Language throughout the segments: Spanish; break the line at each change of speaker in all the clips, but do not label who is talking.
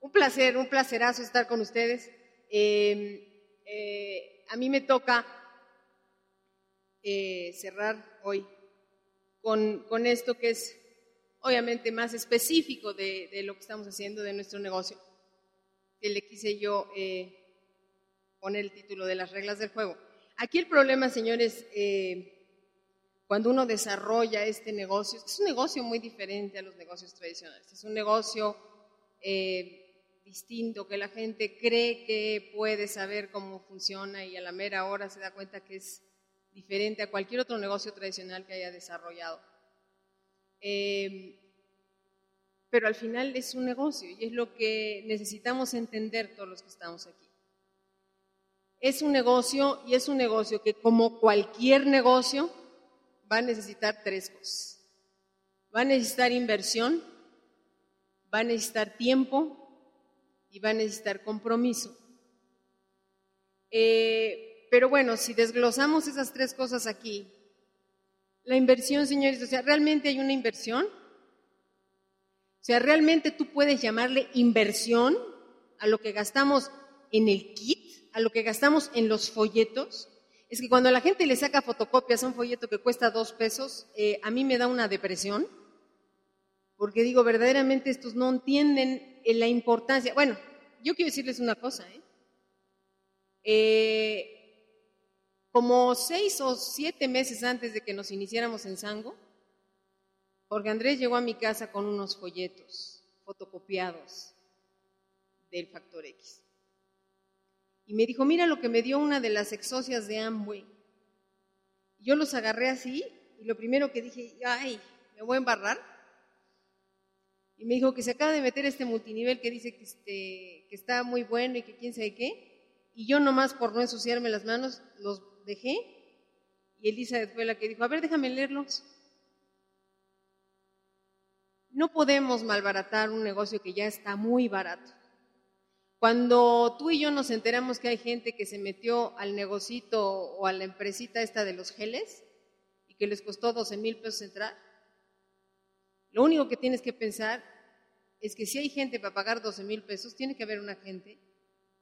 un placer, un placerazo estar con ustedes. Em, eh, a mí me toca eh, cerrar hoy con, esto que es obviamente más específico de, lo que estamos haciendo de nuestro negocio, que le quise yo eh, poner el título de las reglas del juego. Aquí el problema, señores, cuando uno desarrolla este negocio, es un negocio muy diferente a los negocios tradicionales. Es un negocio eh, distinto, que la gente cree que puede saber cómo funciona y a la mera hora se da cuenta que es diferente a cualquier otro negocio tradicional que haya desarrollado. Eh, pero al final es un negocio y es lo que necesitamos entender todos los que estamos aquí. Es un negocio y es un negocio que como cualquier negocio va a necesitar tres cosas. Va a necesitar inversión, va a necesitar tiempo y va a necesitar compromiso. Eh, pero bueno, si desglosamos esas tres cosas aquí, la inversión, señores, o sea, ¿realmente hay una inversión? O sea, ¿realmente tú puedes llamarle inversión a lo que gastamos en el kit, a lo que gastamos en los folletos? Es que cuando la gente le saca fotocopias a un folleto que cuesta dos pesos, eh, a mí me da una depresión, porque digo, verdaderamente estos no entienden la importancia. Bueno, yo quiero decirles una cosa, ¿eh? ¿eh? como seis o siete meses antes de que nos iniciáramos en Sango, Jorge Andrés llegó a mi casa con unos folletos fotocopiados del Factor X y me dijo, mira lo que me dio una de las exocias de Amway. Yo los agarré así y lo primero que dije, ay, me voy a embarrar. Y me dijo que se acaba de meter este multinivel que dice que, este, que está muy bueno y que quién sabe qué. Y yo nomás por no ensuciarme las manos los dejé. Y Elizabeth fue la que dijo, a ver, déjame leerlos. No podemos malbaratar un negocio que ya está muy barato. Cuando tú y yo nos enteramos que hay gente que se metió al negocito o a la empresita esta de los geles y que les costó 12 mil pesos entrar, lo único que tienes que pensar es que si hay gente para pagar 12 mil pesos, tiene que haber una gente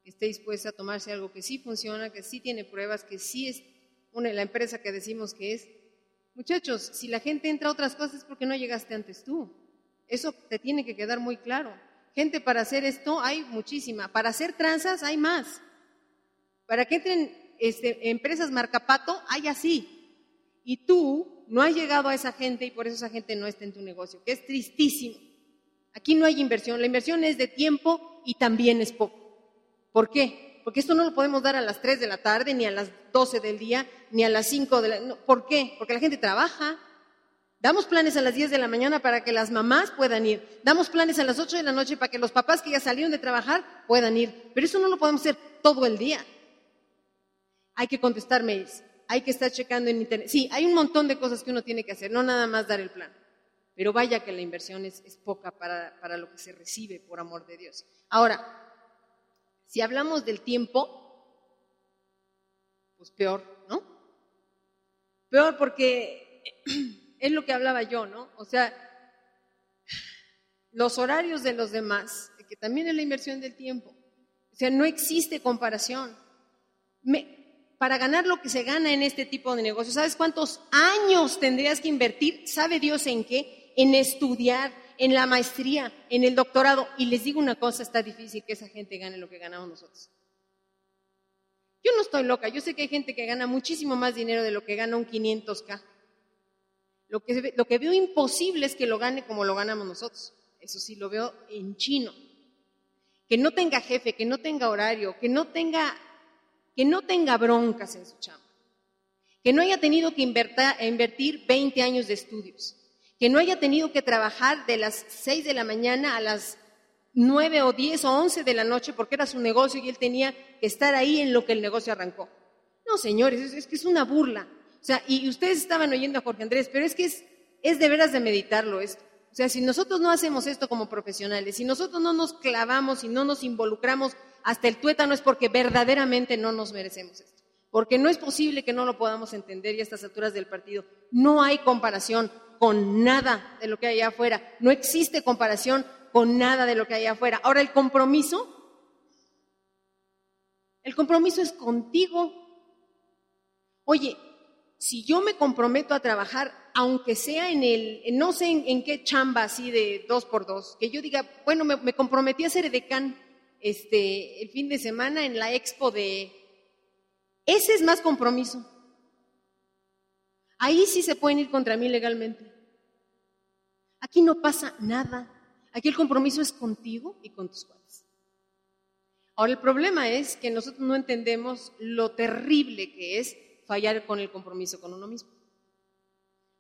que esté dispuesta a tomarse algo que sí funciona, que sí tiene pruebas, que sí es una, la empresa que decimos que es. Muchachos, si la gente entra a otras cosas es porque no llegaste antes tú. Eso te tiene que quedar muy claro. Gente para hacer esto hay muchísima. Para hacer tranzas hay más. Para que entren este, empresas marcapato hay así. Y tú no has llegado a esa gente y por eso esa gente no está en tu negocio, que es tristísimo. Aquí no hay inversión. La inversión es de tiempo y también es poco. ¿Por qué? Porque esto no lo podemos dar a las 3 de la tarde, ni a las 12 del día, ni a las 5 de la... ¿Por qué? Porque la gente trabaja, Damos planes a las 10 de la mañana para que las mamás puedan ir. Damos planes a las 8 de la noche para que los papás que ya salieron de trabajar puedan ir. Pero eso no lo podemos hacer todo el día. Hay que contestar mails, hay que estar checando en internet. Sí, hay un montón de cosas que uno tiene que hacer, no nada más dar el plan. Pero vaya que la inversión es, poca para, para lo que se recibe, por amor de Dios. Ahora, si hablamos del tiempo, pues peor, ¿no? Peor porque es lo que hablaba yo, ¿no? O sea, los horarios de los demás, que también es la inversión del tiempo. O sea, no existe comparación. para ganar lo que se gana en este tipo de negocios, ¿sabes cuántos años tendrías que invertir? ¿Sabe Dios en qué? En estudiar, en la maestría, en el doctorado. Y les digo una cosa, está difícil que esa gente gane lo que ganamos nosotros. Yo no estoy loca, yo sé que hay gente que gana muchísimo más dinero de lo que gana un 500K. Lo que, lo que veo imposible es que lo gane como lo ganamos nosotros. Eso sí, lo veo en chino. Que no tenga jefe, que no tenga horario, que no tenga, que no tenga broncas en su chamba. Que no haya tenido que invertir 20 años de estudios. Que no haya tenido que trabajar de las 6 de la mañana a las nueve o diez o once de la noche porque era su negocio y él tenía que estar ahí en lo que el negocio arrancó. No, señores, es, que es una burla. O sea, y ustedes estaban oyendo a Jorge Andrés, pero es que es, de veras de meditarlo esto. O sea, si nosotros no hacemos esto como profesionales, si nosotros no nos clavamos y no nos involucramos hasta el tuétano es porque verdaderamente no nos merecemos esto. Porque no es posible que no lo podamos entender y a estas alturas del partido. No hay comparación con nada de lo que hay afuera. No existe comparación con nada de lo que hay afuera. Ahora, el compromiso, el compromiso es contigo. Oye, si yo me comprometo a trabajar, aunque sea en el, no sé en, qué chamba así de dos por dos, que yo diga, bueno, me, comprometí a ser edecán este, el fin de semana en la expo de... Ese es más compromiso. Ahí sí se pueden ir contra mí legalmente. Aquí no pasa nada. Aquí el compromiso es contigo y con tus cuates. Ahora, el problema es que nosotros no entendemos lo terrible que es fallar con el compromiso con uno mismo.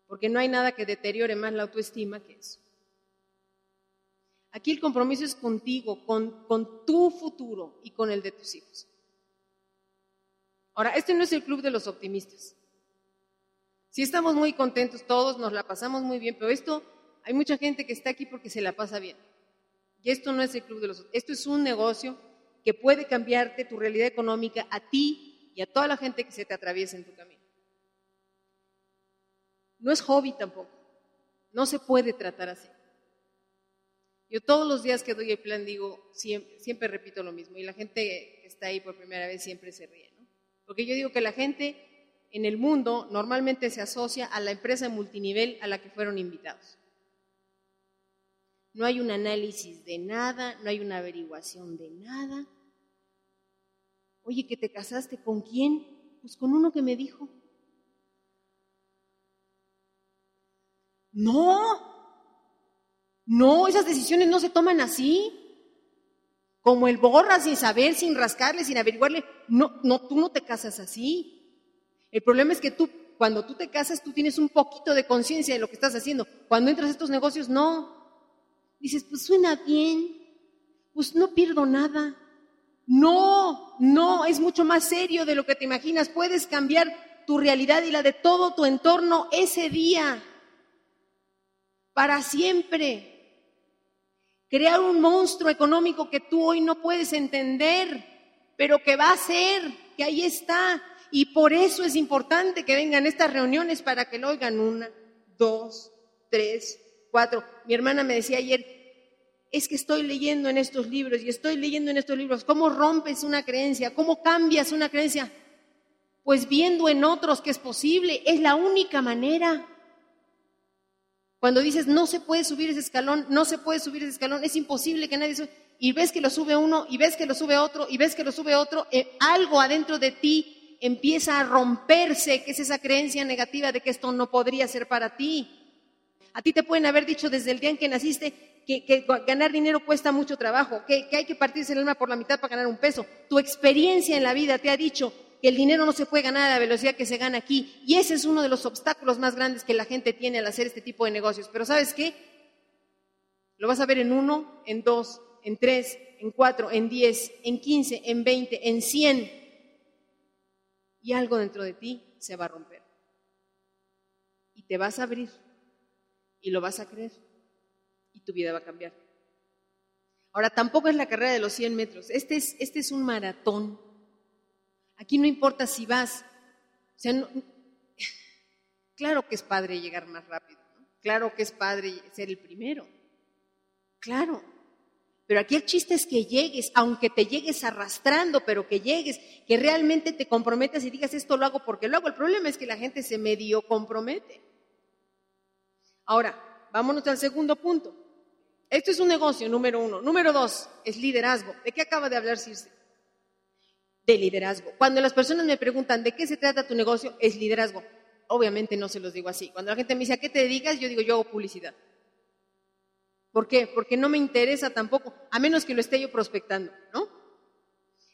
Porque no hay nada que deteriore más la autoestima que eso. Aquí el compromiso es contigo, con, tu futuro y con el de tus hijos. Ahora, este no es el club de los optimistas. Si estamos muy contentos todos, nos la pasamos muy bien, pero esto hay mucha gente que está aquí porque se la pasa bien. Y esto no es el club de los... Esto es un negocio que puede cambiarte tu realidad económica a ti y a toda la gente que se te atraviesa en tu camino. No es hobby tampoco. No se puede tratar así. Yo todos los días que doy el plan digo, siempre, siempre repito lo mismo. Y la gente que está ahí por primera vez siempre se ríe. ¿no? Porque yo digo que la gente en el mundo normalmente se asocia a la empresa multinivel a la que fueron invitados no hay un análisis de nada, no hay una averiguación de nada. Oye, ¿que te casaste con quién? Pues con uno que me dijo. No, no, esas decisiones no se toman así. Como el borra sin saber, sin rascarle, sin averiguarle. No, no, tú no te casas así. El problema es que tú, cuando tú te casas, tú tienes un poquito de conciencia de lo que estás haciendo. Cuando entras a estos negocios, no. Dices, pues suena bien, pues no pierdo nada. No, no, es mucho más serio de lo que te imaginas. Puedes cambiar tu realidad y la de todo tu entorno ese día, para siempre. Crear un monstruo económico que tú hoy no puedes entender, pero que va a ser, que ahí está. Y por eso es importante que vengan estas reuniones para que lo oigan una, dos, tres, mi hermana me decía ayer, es que estoy leyendo en estos libros y estoy leyendo en estos libros cómo rompes una creencia, cómo cambias una creencia. Pues viendo en otros que es posible, es la única manera. Cuando dices, no se puede subir ese escalón, no se puede subir ese escalón, es imposible que nadie suba, y ves que lo sube uno, y ves que lo sube otro, y ves que lo sube otro, eh, algo adentro de ti empieza a romperse, que es esa creencia negativa de que esto no podría ser para ti. A ti te pueden haber dicho desde el día en que naciste que, ganar dinero cuesta mucho trabajo, que, hay que partirse el alma por la mitad para ganar un peso. Tu experiencia en la vida te ha dicho que el dinero no se puede ganar a la velocidad que se gana aquí. Y ese es uno de los obstáculos más grandes que la gente tiene al hacer este tipo de negocios. Pero ¿sabes qué? Lo vas a ver en uno, en dos, en tres, en cuatro, en diez, en quince, en veinte, en cien. Y algo dentro de ti se va a romper. Y te vas a abrir y lo vas a creer tu vida va a cambiar. Ahora, tampoco es la carrera de los 100 metros, este es, este es un maratón. Aquí no importa si vas, o sea, claro que es padre llegar más rápido, claro que es padre ser el primero, claro, pero aquí el chiste es que llegues, aunque te llegues arrastrando, pero que llegues, que realmente te comprometas y digas esto lo hago porque lo hago. El problema es que la gente se medio compromete. Ahora, vámonos al segundo punto. Esto es un negocio, número uno. Número dos, es liderazgo. ¿De qué acaba de hablar Circe? De liderazgo. Cuando las personas me preguntan de qué se trata tu negocio, es liderazgo. Obviamente no se los digo así. Cuando la gente me dice a qué te dedicas, yo digo yo hago publicidad. ¿Por qué? Porque no me interesa tampoco, a menos que lo esté yo prospectando, ¿no?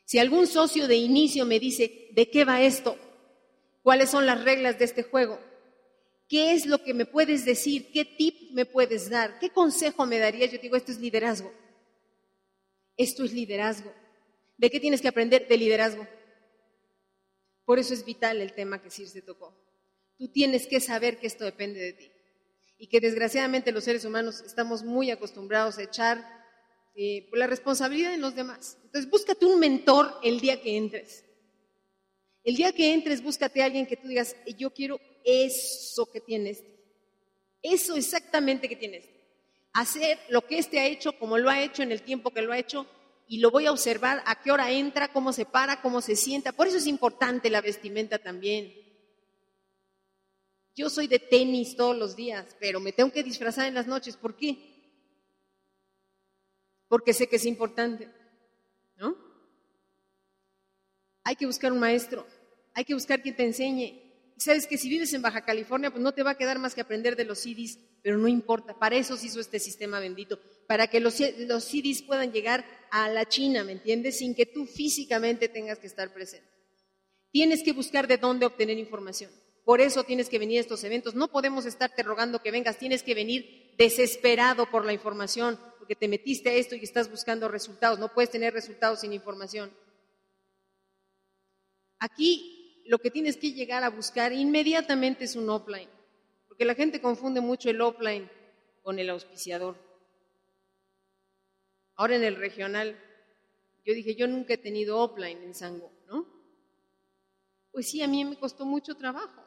Si algún socio de inicio me dice, ¿de qué va esto? ¿Cuáles son las reglas de este juego? ¿Qué es lo que me puedes decir? ¿Qué tip me puedes dar? ¿Qué consejo me darías? Yo digo, esto es liderazgo. Esto es liderazgo. ¿De qué tienes que aprender? De liderazgo. Por eso es vital el tema que Circe tocó. Tú tienes que saber que esto depende de ti. Y que desgraciadamente los seres humanos estamos muy acostumbrados a echar eh, la responsabilidad en los demás. Entonces, búscate un mentor el día que entres. El día que entres, búscate a alguien que tú digas, yo quiero eso que tiene este. Eso exactamente que tiene este. Hacer lo que este ha hecho, como lo ha hecho en el tiempo que lo ha hecho, y lo voy a observar a qué hora entra, cómo se para, cómo se sienta. Por eso es importante la vestimenta también. Yo soy de tenis todos los días, pero me tengo que disfrazar en las noches. ¿Por qué? Porque sé que es importante, ¿no? Hay que buscar un maestro, hay que buscar quien te enseñe. Sabes que si vives en Baja California, pues no te va a quedar más que aprender de los CDs, pero no importa, para eso se hizo este sistema bendito, para que los, los puedan llegar a la China, ¿me entiendes? Sin que tú físicamente tengas que estar presente. Tienes que buscar de dónde obtener información. Por eso tienes que venir a estos eventos. No podemos estarte rogando que vengas, tienes que venir desesperado por la información, porque te metiste a esto y estás buscando resultados. No puedes tener resultados sin información. Aquí lo que tienes que llegar a buscar inmediatamente es un offline, porque la gente confunde mucho el offline con el auspiciador. Ahora en el regional, yo dije, yo nunca he tenido offline en Sango, ¿no? Pues sí, a mí me costó mucho trabajo.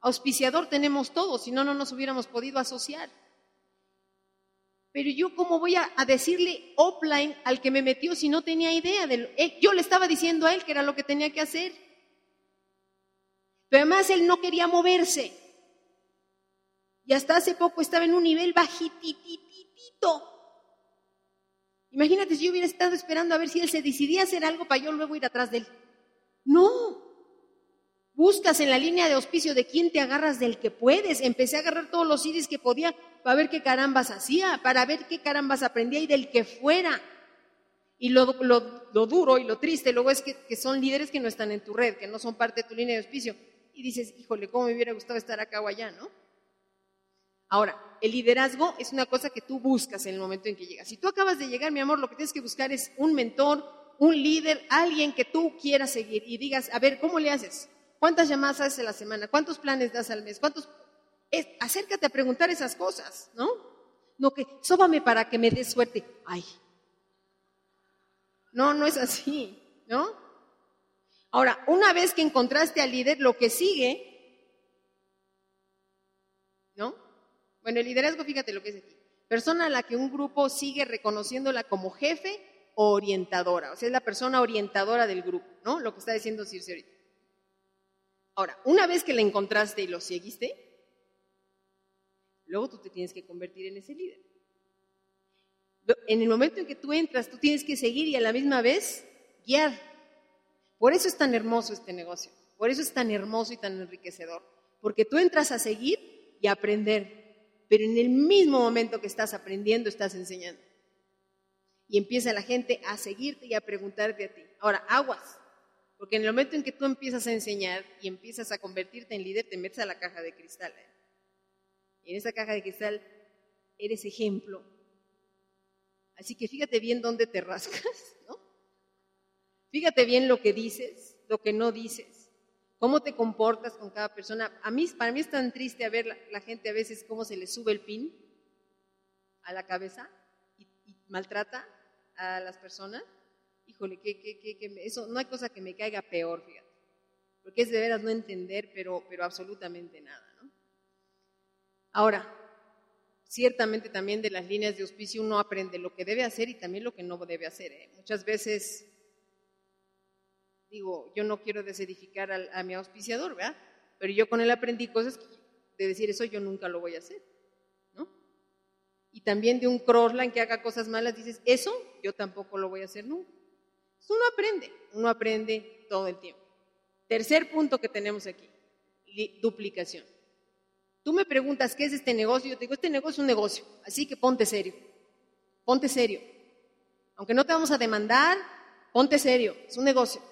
Auspiciador tenemos todos, si no, no nos hubiéramos podido asociar. Pero yo, ¿cómo voy a, decirle offline al que me metió si no tenía idea de lo, eh, Yo le estaba diciendo a él que era lo que tenía que hacer. Pero además él no quería moverse. Y hasta hace poco estaba en un nivel bajitititito. Imagínate si yo hubiera estado esperando a ver si él se decidía hacer algo para yo luego ir atrás de él. No, Buscas en la línea de auspicio de quién te agarras del que puedes. Empecé a agarrar todos los iris que podía para ver qué carambas hacía, para ver qué carambas aprendía y del que fuera. Y lo, duro y lo triste luego es que, que, son líderes que no están en tu red, que no son parte de tu línea de auspicio. Y dices, híjole, cómo me hubiera gustado estar acá o allá, ¿no? Ahora, el liderazgo es una cosa que tú buscas en el momento en que llegas. Si tú acabas de llegar, mi amor, lo que tienes que buscar es un mentor, un líder, alguien que tú quieras seguir y digas, a ver, ¿cómo le haces? ¿Cuántas llamadas haces a la semana? ¿Cuántos planes das al mes? ¿Cuántos? acércate a preguntar esas cosas, ¿no? No que, sóbame para que me des suerte. Ay. No, no es así, ¿no? Ahora, una vez que encontraste al líder, lo que sigue, ¿no? Bueno, el liderazgo, fíjate lo que es aquí. Persona a la que un grupo sigue reconociéndola como jefe o orientadora. O sea, es la persona orientadora del grupo, ¿no? Lo que está diciendo Circe ahorita. Ahora, una vez que la encontraste y lo seguiste, luego tú te tienes que convertir en ese líder. En el momento en que tú entras, tú tienes que seguir y a la misma vez guiar. Por eso es tan hermoso este negocio, por eso es tan hermoso y tan enriquecedor, porque tú entras a seguir y a aprender, pero en el mismo momento que estás aprendiendo, estás enseñando. Y empieza la gente a seguirte y a preguntarte a ti. Ahora, aguas, porque en el momento en que tú empiezas a enseñar y empiezas a convertirte en líder, te metes a la caja de cristal. ¿eh? Y en esa caja de cristal eres ejemplo. Así que fíjate bien dónde te rascas. Fíjate bien lo que dices, lo que no dices, cómo te comportas con cada persona. A mí, para mí es tan triste ver la, la gente a veces cómo se le sube el pin a la cabeza y maltrata a las personas híjole, que, eso no hay cosa que me caiga peor, fíjate. Porque es de veras no entender, pero, pero absolutamente nada, ¿no? Ahora, ciertamente también de las líneas de auspicio uno aprende lo que debe hacer y también lo que no debe hacer. ¿eh? Muchas veces digo, yo no quiero desedificar a, mi auspiciador, ¿verdad? Pero yo con él aprendí cosas de decir eso yo nunca lo voy a hacer, ¿no? Y también de un crossline que haga cosas malas, dices, eso yo tampoco lo voy a hacer nunca. Uno aprende, uno aprende todo el tiempo. Tercer punto que tenemos aquí, duplicación. Tú me preguntas, ¿qué es este negocio? Yo te digo, este negocio es un negocio, así que ponte serio, ponte serio. Aunque no te vamos a demandar, ponte serio, es un negocio.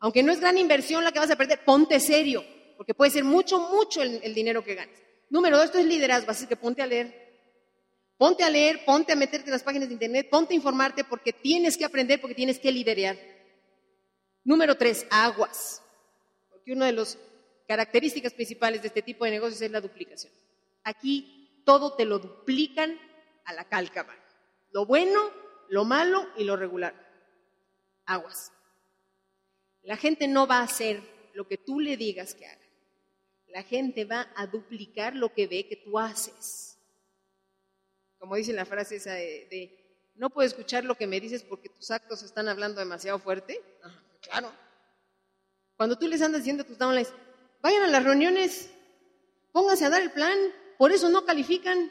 Aunque no es gran inversión la que vas a perder, ponte serio, porque puede ser mucho, mucho el, dinero que ganes. Número dos, esto es liderazgo, así que ponte a leer. Ponte a leer, ponte a meterte en las páginas de internet, ponte a informarte porque tienes que aprender, porque tienes que liderear. Número tres, aguas. Porque una de las características principales de este tipo de negocios es la duplicación. Aquí todo te lo duplican a la cálcama. Lo bueno, lo malo y lo regular. Aguas. La gente no va a hacer lo que tú le digas que haga. La gente va a duplicar lo que ve que tú haces. Como dice la frase esa de, no puedo escuchar lo que me dices porque tus actos están hablando demasiado fuerte. claro. Cuando tú les andas diciendo a tus downlines, vayan a las reuniones, pónganse a dar el plan, por eso no califican.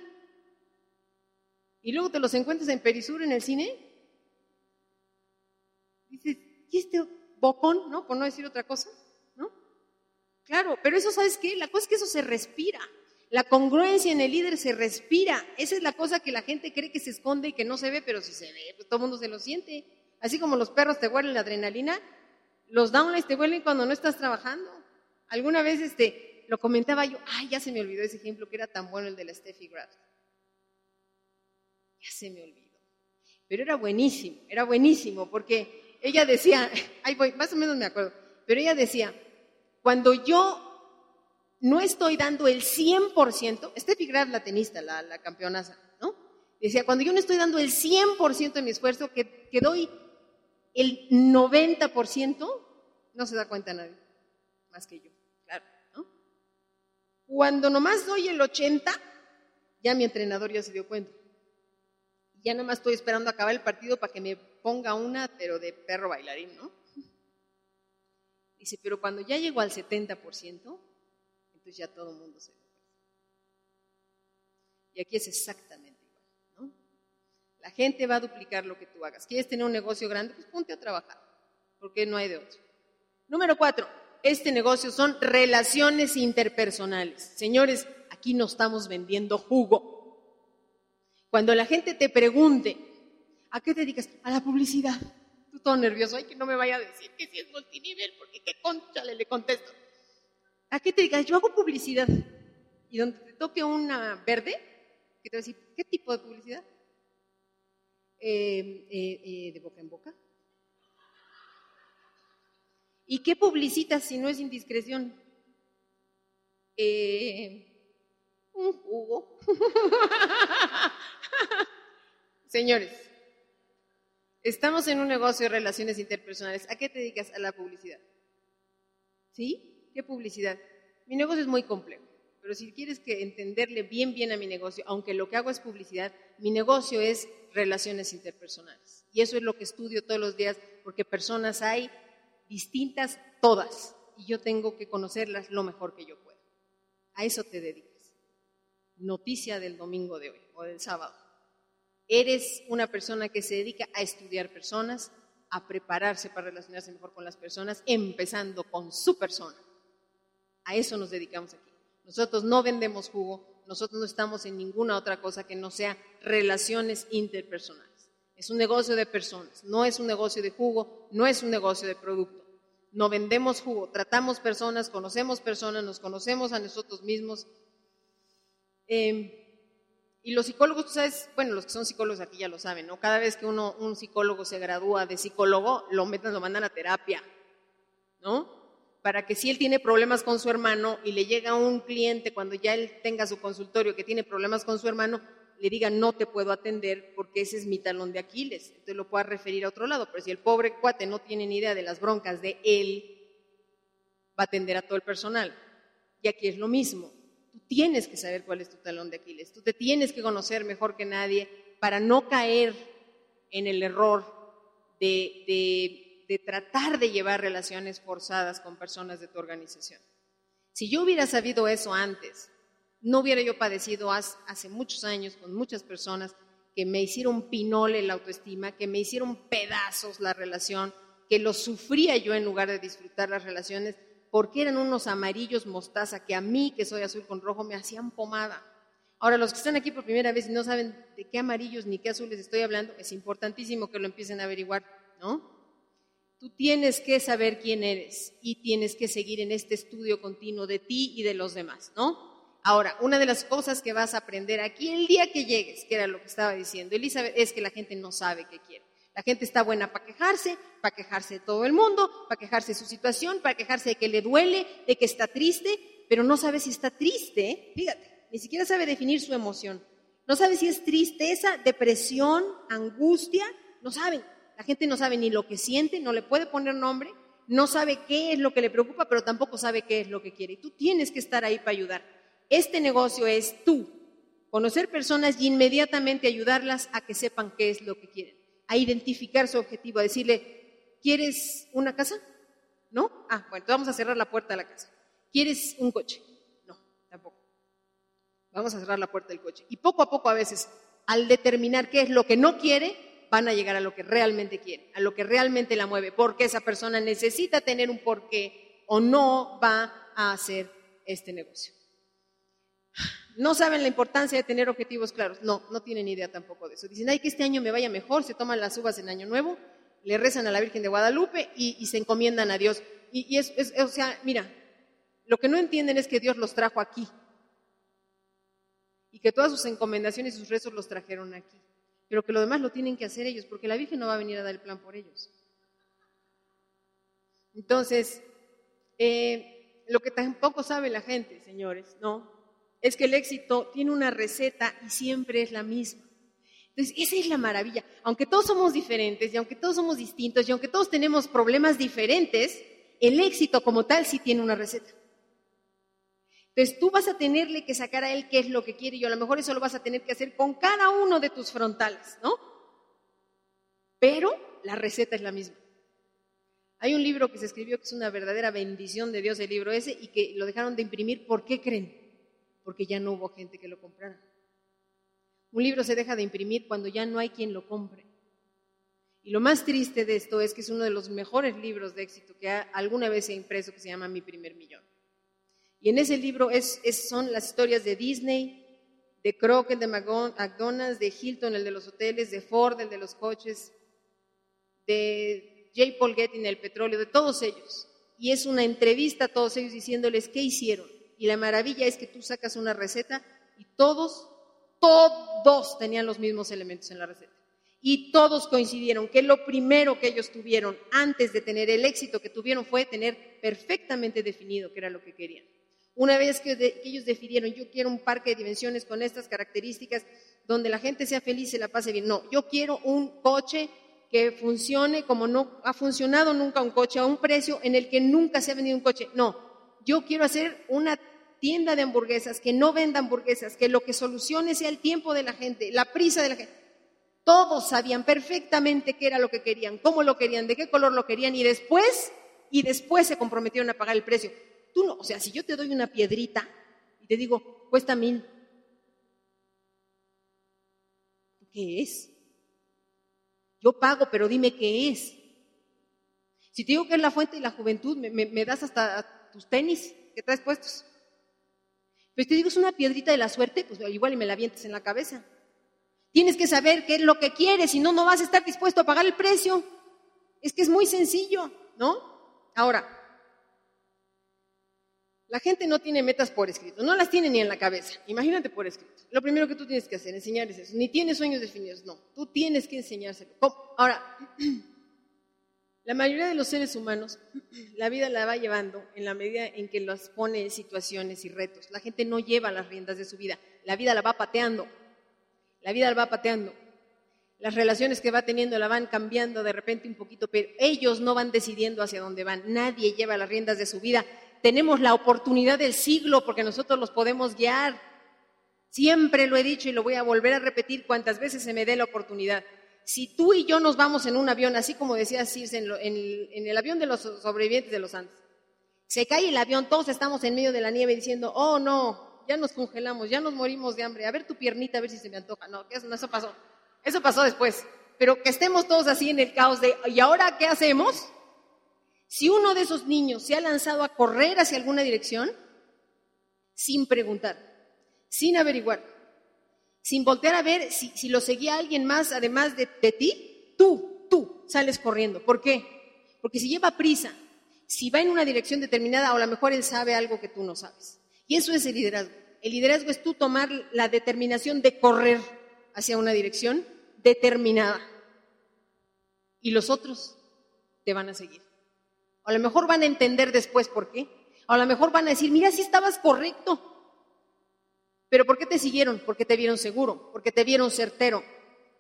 Y luego te los encuentras en Perisur en el cine. Dices, ¿y este bocón, no? Por no decir otra cosa, ¿no? Claro, pero eso, ¿sabes qué? La cosa es que eso se respira. La congruencia en el líder se respira. Esa es la cosa que la gente cree que se esconde y que no se ve, pero si se ve, pues todo el mundo se lo siente. Así como los perros te huelen la adrenalina, los downlines te huelen cuando no estás trabajando. Alguna vez este, lo comentaba yo, ay, ya se me olvidó ese ejemplo que era tan bueno el de la Steffi Graf. Ya se me olvidó. Pero era buenísimo, era buenísimo, porque ella decía, ahí voy, más o menos me acuerdo, pero ella decía, cuando yo no estoy dando el 100%, Steffi Graf, la tenista, la, la campeonaza, ¿no? Decía, cuando yo no estoy dando el 100% de mi esfuerzo, que, doy el 90%, no se da cuenta nadie, más que yo, claro, ¿no? Cuando nomás doy el 80%, ya mi entrenador ya se dio cuenta. Ya nada más estoy esperando acabar el partido para que me ponga una, pero de perro bailarín, ¿no? Dice, pero cuando ya llego al 70%, entonces ya todo el mundo se lo Y aquí es exactamente igual, ¿no? La gente va a duplicar lo que tú hagas. ¿Quieres tener un negocio grande? Pues ponte a trabajar, porque no hay de otro. Número cuatro, este negocio son relaciones interpersonales. Señores, aquí no estamos vendiendo jugo. Cuando la gente te pregunte, ¿A qué te dedicas? A la publicidad. Tú todo nervioso, ay, que no me vaya a decir que si es multinivel, porque qué concha le contesto. ¿A qué te dedicas? Yo hago publicidad. Y donde te toque una verde, que te va a decir, ¿qué tipo de publicidad? Eh, eh, eh, de boca en boca. ¿Y qué publicitas si no es indiscreción? un jugo. Señores, Estamos en un negocio de relaciones interpersonales. ¿A qué te dedicas? A la publicidad. ¿Sí? ¿Qué publicidad? Mi negocio es muy complejo, pero si quieres que entenderle bien bien a mi negocio, aunque lo que hago es publicidad, mi negocio es relaciones interpersonales. Y eso es lo que estudio todos los días, porque personas hay distintas todas, y yo tengo que conocerlas lo mejor que yo pueda. A eso te dedicas. Noticia del domingo de hoy o del sábado. Eres una persona que se dedica a estudiar personas, a prepararse para relacionarse mejor con las personas, empezando con su persona. A eso nos dedicamos aquí. Nosotros no vendemos jugo, nosotros no estamos en ninguna otra cosa que no sea relaciones interpersonales. Es un negocio de personas, no es un negocio de jugo, no es un negocio de producto. No vendemos jugo, tratamos personas, conocemos personas, nos conocemos a nosotros mismos. Eh, y los psicólogos, tú sabes, bueno, los que son psicólogos aquí ya lo saben, ¿no? Cada vez que uno, un psicólogo se gradúa de psicólogo, lo meten, lo mandan a terapia, ¿no? Para que si él tiene problemas con su hermano y le llega un cliente cuando ya él tenga su consultorio que tiene problemas con su hermano, le diga no te puedo atender porque ese es mi talón de Aquiles. Entonces lo pueda referir a otro lado. Pero si el pobre cuate no tiene ni idea de las broncas de él, va a atender a todo el personal. Y aquí es lo mismo tú tienes que saber cuál es tu talón de Aquiles, tú te tienes que conocer mejor que nadie para no caer en el error de, tratar de llevar relaciones forzadas con personas de tu organización. Si yo hubiera sabido eso antes, no hubiera yo padecido hace muchos años con muchas personas que me hicieron pinole la autoestima, que me hicieron pedazos la relación, que lo sufría yo en lugar de disfrutar las relaciones porque eran unos amarillos mostaza que a mí, que soy azul con rojo, me hacían pomada. Ahora, los que están aquí por primera vez y no saben de qué amarillos ni qué azules estoy hablando, es importantísimo que lo empiecen a averiguar, ¿no? Tú tienes que saber quién eres y tienes que seguir en este estudio continuo de ti y de los demás, ¿no? Ahora, una de las cosas que vas a aprender aquí el día que llegues, que era lo que estaba diciendo Elizabeth, es que la gente no sabe qué quiere. La gente está buena para quejarse, para quejarse de todo el mundo, para quejarse de su situación, para quejarse de que le duele, de que está triste, pero no sabe si está triste, fíjate, ni siquiera sabe definir su emoción. No sabe si es tristeza, depresión, angustia, no saben. La gente no sabe ni lo que siente, no le puede poner nombre, no sabe qué es lo que le preocupa, pero tampoco sabe qué es lo que quiere. Y tú tienes que estar ahí para ayudar. Este negocio es tú, conocer personas y inmediatamente ayudarlas a que sepan qué es lo que quieren, a identificar su objetivo, a decirle, ¿quieres una casa? ¿No? Ah, bueno, vamos a cerrar la puerta de la casa. ¿Quieres un coche? No, tampoco. Vamos a cerrar la puerta del coche. Y poco a poco a veces, al determinar qué es lo que no quiere, van a llegar a lo que realmente quieren, a lo que realmente la mueve, porque esa persona necesita tener un porqué o no va a hacer este negocio. No saben la importancia de tener objetivos claros. No, no tienen idea tampoco de eso. Dicen, ay, que este año me vaya mejor, se toman las uvas en Año Nuevo, le rezan a la Virgen de Guadalupe y, se encomiendan a Dios. Y, es, o sea, mira, lo que no entienden es que Dios los trajo aquí y que todas sus encomendaciones y sus rezos los trajeron aquí pero que lo demás lo tienen que hacer ellos, porque la Virgen no va a venir a dar el plan por ellos. Entonces, eh, lo que tampoco sabe la gente, señores, ¿no? Es que el éxito tiene una receta y siempre es la misma. Entonces, esa es la maravilla. Aunque todos somos diferentes y aunque todos somos distintos y aunque todos tenemos problemas diferentes, el éxito como tal sí tiene una receta. Entonces tú vas a tenerle que sacar a él qué es lo que quiere y a lo mejor eso lo vas a tener que hacer con cada uno de tus frontales, ¿no? Pero la receta es la misma. Hay un libro que se escribió que es una verdadera bendición de Dios, el libro ese, y que lo dejaron de imprimir. ¿Por qué creen? Porque ya no hubo gente que lo comprara. Un libro se deja de imprimir cuando ya no hay quien lo compre. Y lo más triste de esto es que es uno de los mejores libros de éxito que alguna vez se ha impreso, que se llama Mi primer millón. Y en ese libro es, son las historias de Disney, de Crockett, de McDonald's, de Hilton, el de los hoteles, de Ford, el de los coches, de J. Paul Getty, el petróleo, de todos ellos. Y es una entrevista a todos ellos diciéndoles qué hicieron. Y la maravilla es que tú sacas una receta y todos, todos tenían los mismos elementos en la receta. Y todos coincidieron que lo primero que ellos tuvieron antes de tener el éxito que tuvieron fue tener perfectamente definido qué era lo que querían. Una vez que, ellos decidieron, yo quiero un parque de dimensiones con estas características, donde la gente sea feliz se la pase bien. No, yo quiero un coche que funcione como no ha funcionado nunca un coche, a un precio en el que nunca se ha vendido un coche. No, yo quiero hacer una tienda de hamburguesas que no venda hamburguesas, que lo que solucione sea el tiempo de la gente, la prisa de la gente. Todos sabían perfectamente qué era lo que querían, cómo lo querían, de qué color lo querían y después, y después se comprometieron a pagar el precio. Tú no, o sea, si yo te doy una piedrita y te digo, cuesta mil, ¿qué es? Yo pago, pero dime qué es. Si te digo que es la fuente de la juventud, me, das hasta tus tenis que traes puestos. Pero si te digo es una piedrita de la suerte, pues igual y me la avientes en la cabeza. Tienes que saber qué es lo que quieres, si no, no vas a estar dispuesto a pagar el precio. Es que es muy sencillo, ¿no? Ahora, la gente no tiene metas por escrito, no las tiene ni en la cabeza. Imagínate por escrito. Lo primero que tú tienes que hacer, enseñarles eso. Ni tienes sueños definidos, no. Tú tienes que enseñárselo. Ahora, la mayoría de los seres humanos, la vida la va llevando en la medida en que los pone en situaciones y retos. La gente no lleva las riendas de su vida. La vida la va pateando. La vida la va pateando. Las relaciones que va teniendo la van cambiando de repente un poquito, pero ellos no van decidiendo hacia dónde van. Nadie lleva las riendas de su vida tenemos la oportunidad del siglo porque nosotros los podemos guiar. Siempre lo he dicho y lo voy a volver a repetir cuantas veces se me dé la oportunidad. Si tú y yo nos vamos en un avión, así como decía Circe, en, en, el avión de los sobrevivientes de los Andes, se cae el avión, todos estamos en medio de la nieve diciendo, oh no, ya nos congelamos, ya nos morimos de hambre, a ver tu piernita, a ver si se me antoja. No, eso pasó. Eso pasó después. Pero que estemos todos así en el caos de, ¿y ahora qué hacemos? Si uno de esos niños se ha lanzado a correr hacia alguna dirección, sin preguntar, sin averiguar, sin voltear a ver si, lo seguía alguien más además de, ti, tú, tú sales corriendo. ¿Por qué? Porque si lleva prisa, si va en una dirección determinada, o a lo mejor él sabe algo que tú no sabes. Y eso es el liderazgo. El liderazgo es tú tomar la determinación de correr hacia una dirección determinada. Y los otros te van a seguir. A lo mejor van a entender después por qué. A lo mejor van a decir, mira, si estabas correcto. Pero ¿por qué te siguieron? Porque te vieron seguro, porque te vieron certero.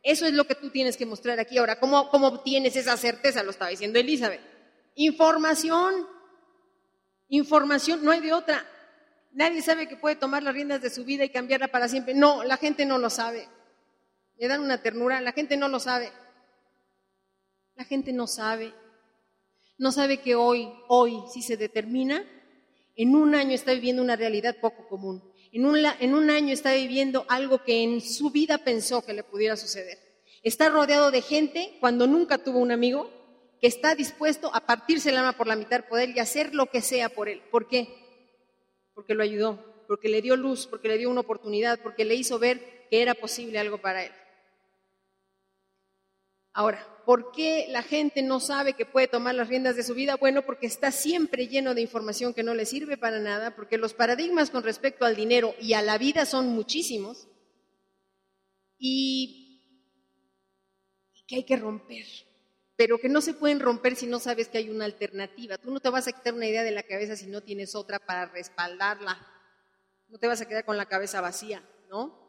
Eso es lo que tú tienes que mostrar aquí. Ahora, ¿cómo, cómo obtienes esa certeza? Lo estaba diciendo Elizabeth. Información. Información, no hay de otra. Nadie sabe que puede tomar las riendas de su vida y cambiarla para siempre. No, la gente no lo sabe. Le dan una ternura, la gente no lo sabe. La gente no sabe. No sabe que hoy, hoy, si se determina, en un año está viviendo una realidad poco común. En un, en un año está viviendo algo que en su vida pensó que le pudiera suceder. Está rodeado de gente cuando nunca tuvo un amigo que está dispuesto a partirse el alma por la mitad por él y hacer lo que sea por él. ¿Por qué? Porque lo ayudó, porque le dio luz, porque le dio una oportunidad, porque le hizo ver que era posible algo para él. Ahora, ¿por qué la gente no sabe que puede tomar las riendas de su vida? Bueno, porque está siempre lleno de información que no le sirve para nada, porque los paradigmas con respecto al dinero y a la vida son muchísimos y, que hay que romper, pero que no se pueden romper si no sabes que hay una alternativa. Tú no te vas a quitar una idea de la cabeza si no tienes otra para respaldarla. No te vas a quedar con la cabeza vacía, ¿no?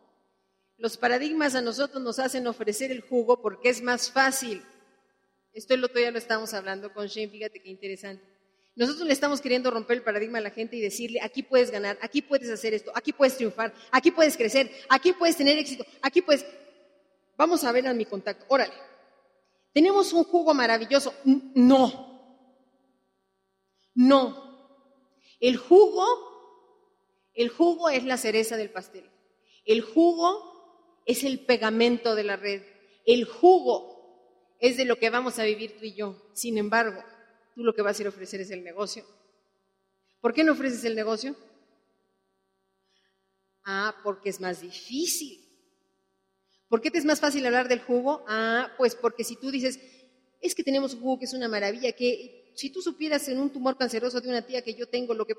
Los paradigmas a nosotros nos hacen ofrecer el jugo porque es más fácil. Esto el otro ya lo estamos hablando con Shane, fíjate qué interesante. Nosotros le estamos queriendo romper el paradigma a la gente y decirle, aquí puedes ganar, aquí puedes hacer esto, aquí puedes triunfar, aquí puedes crecer, aquí puedes tener éxito, aquí puedes... Vamos a ver a mi contacto, órale. Tenemos un jugo maravilloso. No. No. El jugo, el jugo es la cereza del pastel. El jugo es el pegamento de la red. El jugo es de lo que vamos a vivir tú y yo. Sin embargo, tú lo que vas a ir a ofrecer es el negocio. ¿Por qué no ofreces el negocio? Ah, porque es más difícil. ¿Por qué te es más fácil hablar del jugo? Ah, pues porque si tú dices, es que tenemos un jugo que es una maravilla, que si tú supieras en un tumor canceroso de una tía que yo tengo, lo que...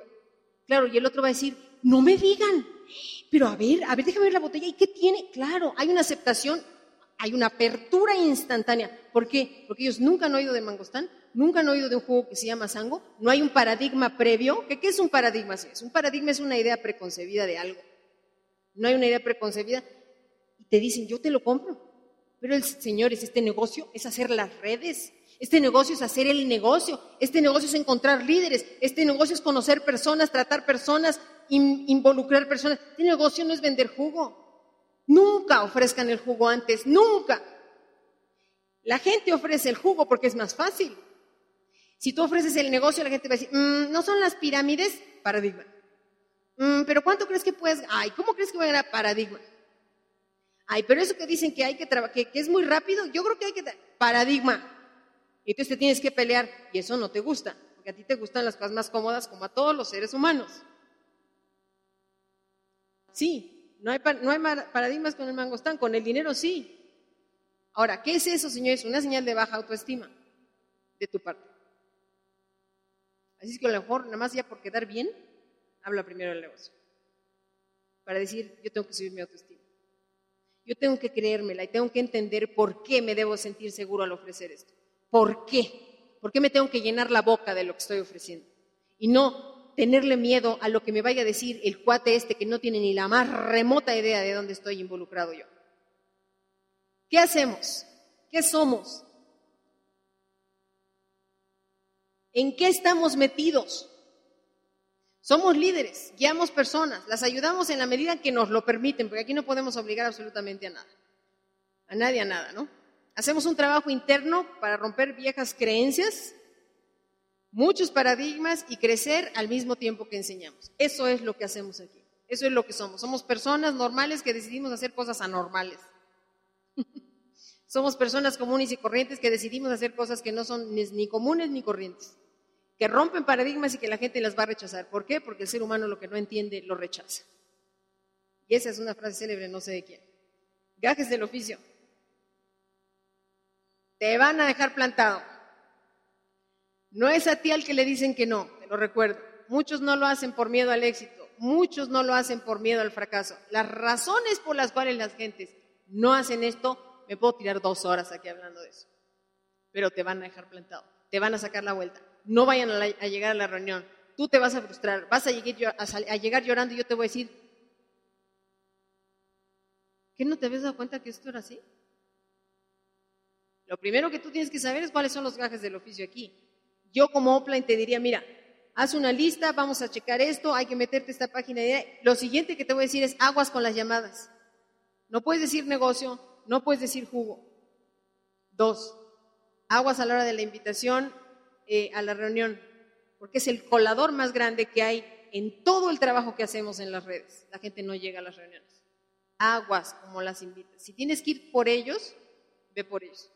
Claro, y el otro va a decir, no me digan, pero a ver, a ver, déjame ver la botella. ¿Y qué tiene? Claro, hay una aceptación, hay una apertura instantánea. ¿Por qué? Porque ellos nunca han oído de mangostán, nunca han oído de un juego que se llama sango, no hay un paradigma previo. ¿Qué, es un paradigma? Un paradigma es una idea preconcebida de algo. No hay una idea preconcebida. Y te dicen, yo te lo compro. Pero el Señor es este negocio, es hacer las redes, este negocio es hacer el negocio. Este negocio es encontrar líderes. Este negocio es conocer personas, tratar personas, involucrar personas. Este negocio no es vender jugo. Nunca ofrezcan el jugo antes, nunca. La gente ofrece el jugo porque es más fácil. Si tú ofreces el negocio, la gente va a decir, mm, no son las pirámides, paradigma. Mm, pero ¿cuánto crees que puedes? Ay, ¿cómo crees que va a ganar paradigma? Ay, pero eso que dicen que hay que trabajar, que, que, es muy rápido, yo creo que hay que paradigma. Y entonces te tienes que pelear y eso no te gusta, porque a ti te gustan las cosas más cómodas como a todos los seres humanos. Sí, no hay, no hay paradigmas con el mangostán, con el dinero sí. Ahora, ¿qué es eso, señores? Una señal de baja autoestima de tu parte. Así es que a lo mejor, nada más ya por quedar bien, habla primero del negocio. Para decir, yo tengo que subir mi autoestima. Yo tengo que creérmela y tengo que entender por qué me debo sentir seguro al ofrecer esto. ¿Por qué? ¿Por qué me tengo que llenar la boca de lo que estoy ofreciendo? Y no tenerle miedo a lo que me vaya a decir el cuate este que no tiene ni la más remota idea de dónde estoy involucrado yo. ¿Qué hacemos? ¿Qué somos? ¿En qué estamos metidos? Somos líderes, guiamos personas, las ayudamos en la medida que nos lo permiten, porque aquí no podemos obligar absolutamente a nada. A nadie a nada, ¿no? Hacemos un trabajo interno para romper viejas creencias, muchos paradigmas y crecer al mismo tiempo que enseñamos. Eso es lo que hacemos aquí. Eso es lo que somos. Somos personas normales que decidimos hacer cosas anormales. somos personas comunes y corrientes que decidimos hacer cosas que no son ni comunes ni corrientes, que rompen paradigmas y que la gente las va a rechazar. ¿Por qué? Porque el ser humano lo que no entiende lo rechaza. Y esa es una frase célebre, no sé de quién. Gajes del oficio. Te van a dejar plantado. No es a ti al que le dicen que no, te lo recuerdo. Muchos no lo hacen por miedo al éxito. muchos no lo hacen por miedo al fracaso. Las razones por las cuales las gentes no hacen esto, me puedo tirar dos horas aquí hablando de eso. Pero te van a dejar plantado, te van a sacar la vuelta. No vayan a, llegar a la reunión. Tú te vas a frustrar, vas a llegar, a llegar llorando y yo te voy a decir, ¿qué no te habías dado cuenta que esto era así? Lo primero que tú tienes que saber es cuáles son los gajes del oficio aquí. Yo como Opline te diría, mira, haz una lista, vamos a checar esto, hay que meterte esta página. Lo siguiente que te voy a decir es aguas con las llamadas. No puedes decir negocio, no puedes decir jugo. Dos, aguas a la hora de la invitación eh, a la reunión, porque es el colador más grande que hay en todo el trabajo que hacemos en las redes. La gente no llega a las reuniones. Aguas como las invitas. Si tienes que ir por ellos, ve por ellos.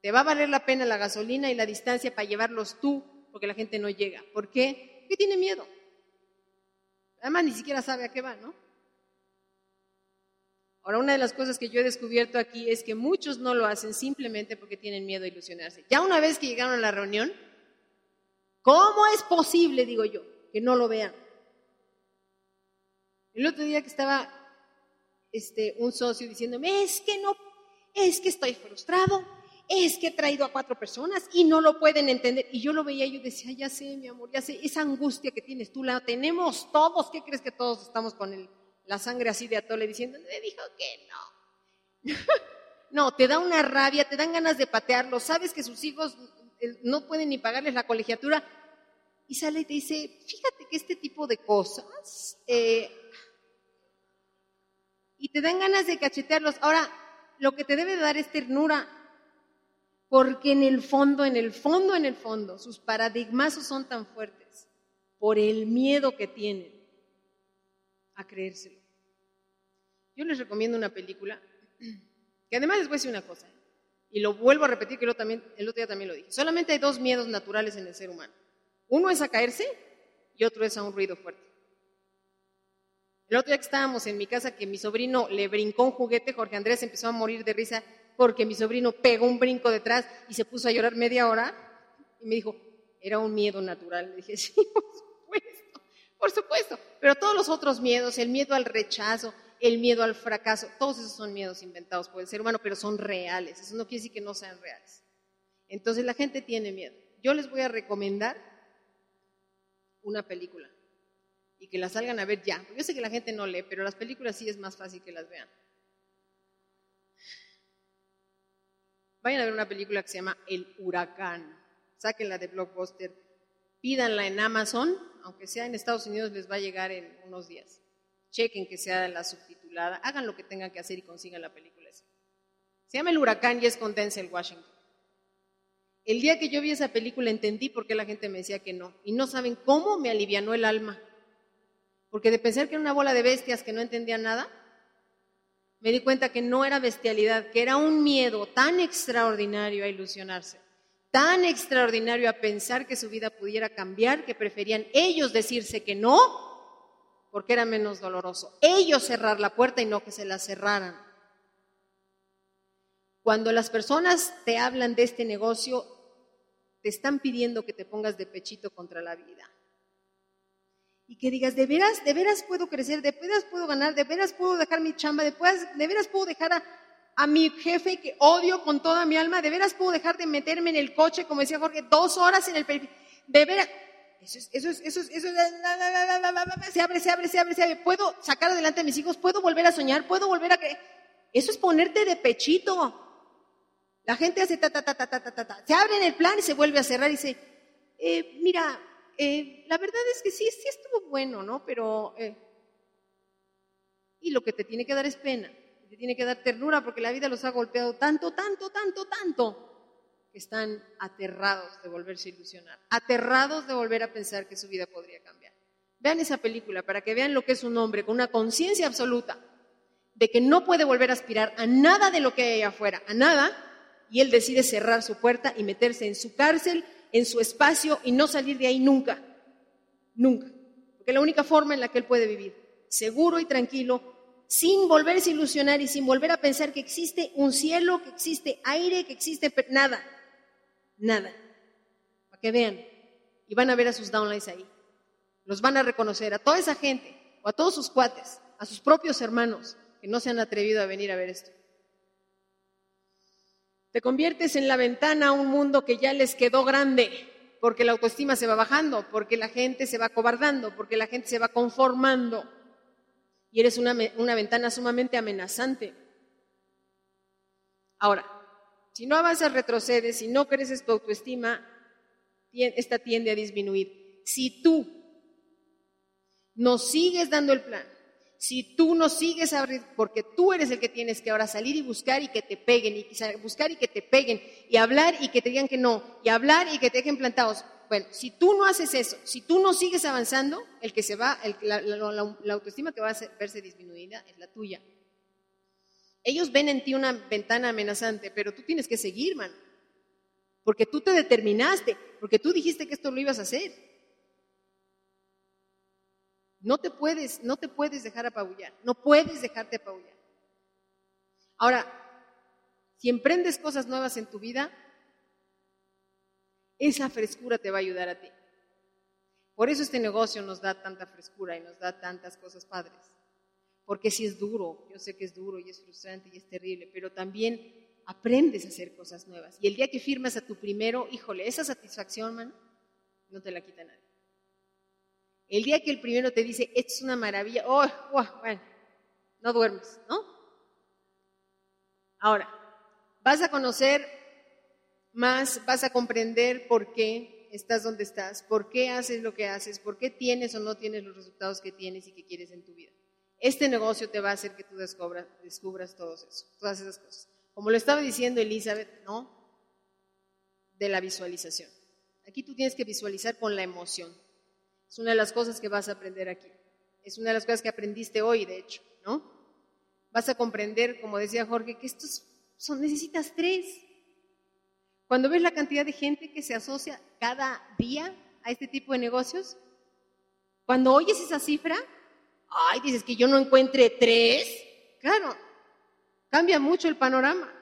Te va a valer la pena la gasolina y la distancia para llevarlos tú porque la gente no llega. ¿Por qué? Porque tiene miedo. Además, ni siquiera sabe a qué va, ¿no? Ahora, una de las cosas que yo he descubierto aquí es que muchos no lo hacen simplemente porque tienen miedo a ilusionarse. Ya una vez que llegaron a la reunión, ¿cómo es posible, digo yo, que no lo vean? El otro día que estaba este, un socio diciéndome, es que no, es que estoy frustrado, es que he traído a cuatro personas y no lo pueden entender. Y yo lo veía y yo decía, ya sé, mi amor, ya sé, esa angustia que tienes tú la tenemos todos. ¿Qué crees que todos estamos con la sangre así de atole diciendo, me dijo que no? no, te da una rabia, te dan ganas de patearlo, sabes que sus hijos eh, no pueden ni pagarles la colegiatura. Y sale y te dice, fíjate que este tipo de cosas, eh, y te dan ganas de cachetearlos. Ahora, lo que te debe dar es ternura, porque en el fondo, en el fondo, en el fondo, sus paradigmas son tan fuertes por el miedo que tienen a creérselo. Yo les recomiendo una película que además les voy a decir una cosa, y lo vuelvo a repetir que también, el otro día también lo dije. Solamente hay dos miedos naturales en el ser humano. Uno es a caerse y otro es a un ruido fuerte. El otro día que estábamos en mi casa, que mi sobrino le brincó un juguete, Jorge Andrés empezó a morir de risa porque mi sobrino pegó un brinco detrás y se puso a llorar media hora y me dijo, era un miedo natural. Le dije, sí, por supuesto, por supuesto. Pero todos los otros miedos, el miedo al rechazo, el miedo al fracaso, todos esos son miedos inventados por el ser humano, pero son reales. Eso no quiere decir que no sean reales. Entonces la gente tiene miedo. Yo les voy a recomendar una película y que la salgan a ver ya. Yo sé que la gente no lee, pero las películas sí es más fácil que las vean. Vayan a ver una película que se llama El Huracán. Sáquenla de Blockbuster. Pídanla en Amazon, aunque sea en Estados Unidos les va a llegar en unos días. Chequen que sea la subtitulada. Hagan lo que tengan que hacer y consigan la película. Se llama El Huracán y es con Denzel Washington. El día que yo vi esa película entendí por qué la gente me decía que no. Y no saben cómo me alivianó el alma. Porque de pensar que era una bola de bestias que no entendían nada, me di cuenta que no era bestialidad, que era un miedo tan extraordinario a ilusionarse, tan extraordinario a pensar que su vida pudiera cambiar, que preferían ellos decirse que no, porque era menos doloroso. Ellos cerrar la puerta y no que se la cerraran. Cuando las personas te hablan de este negocio, te están pidiendo que te pongas de pechito contra la vida y que digas, de veras, de veras puedo crecer, de veras puedo ganar, de veras puedo dejar mi chamba, de, de veras puedo dejar a, a, mi jefe que odio con toda mi alma, de veras puedo dejar de meterme en el coche, como decía Jorge, dos horas en el de veras, eso es, eso es, eso es, eso es, se abre, se abre, se abre, se abre, puedo sacar adelante a mis hijos, puedo volver a soñar, puedo volver a creer, eso es ponerte de pechito. La gente hace ta, ta, ta, ta, ta, ta, ta, se abre en el plan y se vuelve a cerrar y dice, eh, mira, eh, la verdad es que sí, sí estuvo bueno, ¿no? Pero, eh, y lo que te tiene que dar es pena, te tiene que dar ternura porque la vida los ha golpeado tanto, tanto, tanto, tanto, que están aterrados de volverse a ilusionar, aterrados de volver a pensar que su vida podría cambiar. Vean esa película para que vean lo que es un hombre con una conciencia absoluta de que no puede volver a aspirar a nada de lo que hay afuera, a nada, y él decide cerrar su puerta y meterse en su cárcel en su espacio y no salir de ahí nunca, nunca. Porque es la única forma en la que él puede vivir, seguro y tranquilo, sin volverse a ilusionar y sin volver a pensar que existe un cielo, que existe aire, que existe nada, nada. Para que vean. Y van a ver a sus downlines ahí. los van a reconocer, a toda esa gente, o a todos sus cuates, a sus propios hermanos que no se han atrevido a venir a ver esto. Te conviertes en la ventana a un mundo que ya les quedó grande, porque la autoestima se va bajando, porque la gente se va cobardando, porque la gente se va conformando. Y eres una, una ventana sumamente amenazante. Ahora, si no avanzas, retrocedes, si no creces tu autoestima, esta tiende a disminuir. Si tú no sigues dando el plan, si tú no sigues abrir, porque tú eres el que tienes que ahora salir y buscar y que te peguen, y buscar y que te peguen, y hablar y que te digan que no, y hablar y que te dejen plantados. Bueno, si tú no haces eso, si tú no sigues avanzando, el que se va, la, la, autoestima que va a verse disminuida es la tuya. Ellos ven en ti una ventana amenazante, pero tú tienes que seguir, man. Porque tú te determinaste, porque tú dijiste que esto lo ibas a hacer. No te puedes, no te puedes dejar apabullar, no puedes dejarte apabullar. Ahora, si emprendes cosas nuevas en tu vida, esa frescura te va a ayudar a ti. Por eso este negocio nos da tanta frescura y nos da tantas cosas padres. Porque si es duro, yo sé que es duro y es frustrante y es terrible, pero también aprendes a hacer cosas nuevas. Y el día que firmas a tu primero, híjole, esa satisfacción, man, no te la quita nadie. El día que el primero te dice, esto es una maravilla, oh, bueno, no duermes, ¿no? Ahora, vas a conocer más, vas a comprender por qué estás donde estás, por qué haces lo que haces, por qué tienes o no tienes los resultados que tienes y que quieres en tu vida. Este negocio te va a hacer que tú descubras, descubras todo eso, todas esas cosas. Como lo estaba diciendo Elizabeth, ¿no? De la visualización. Aquí tú tienes que visualizar con la emoción. Es una de las cosas que vas a aprender aquí. Es una de las cosas que aprendiste hoy, de hecho, ¿no? Vas a comprender, como decía Jorge, que estos son, necesitas tres. Cuando ves la cantidad de gente que se asocia cada día a este tipo de negocios, cuando oyes esa cifra, ay, dices que yo no encuentre tres. Claro, Cambia mucho el panorama.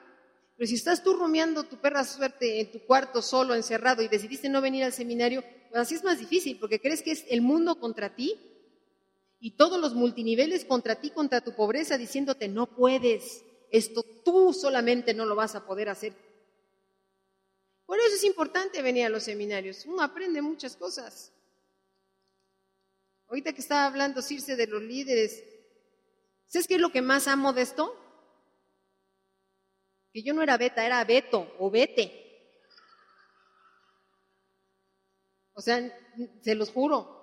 Pero si estás tú rumiando tu perra suerte en tu cuarto solo, encerrado, y decidiste no venir al seminario, así es más difícil, porque crees que es el mundo contra ti y todos los multiniveles contra ti, contra tu pobreza, diciéndote, no puedes, esto tú solamente no lo vas a poder hacer. Por eso es importante venir a los seminarios, uno aprende muchas cosas. Ahorita que estaba hablando Circe de los líderes, ¿sabes qué es lo que más amo de esto? que yo no era beta, era beto o vete. O sea, se los juro.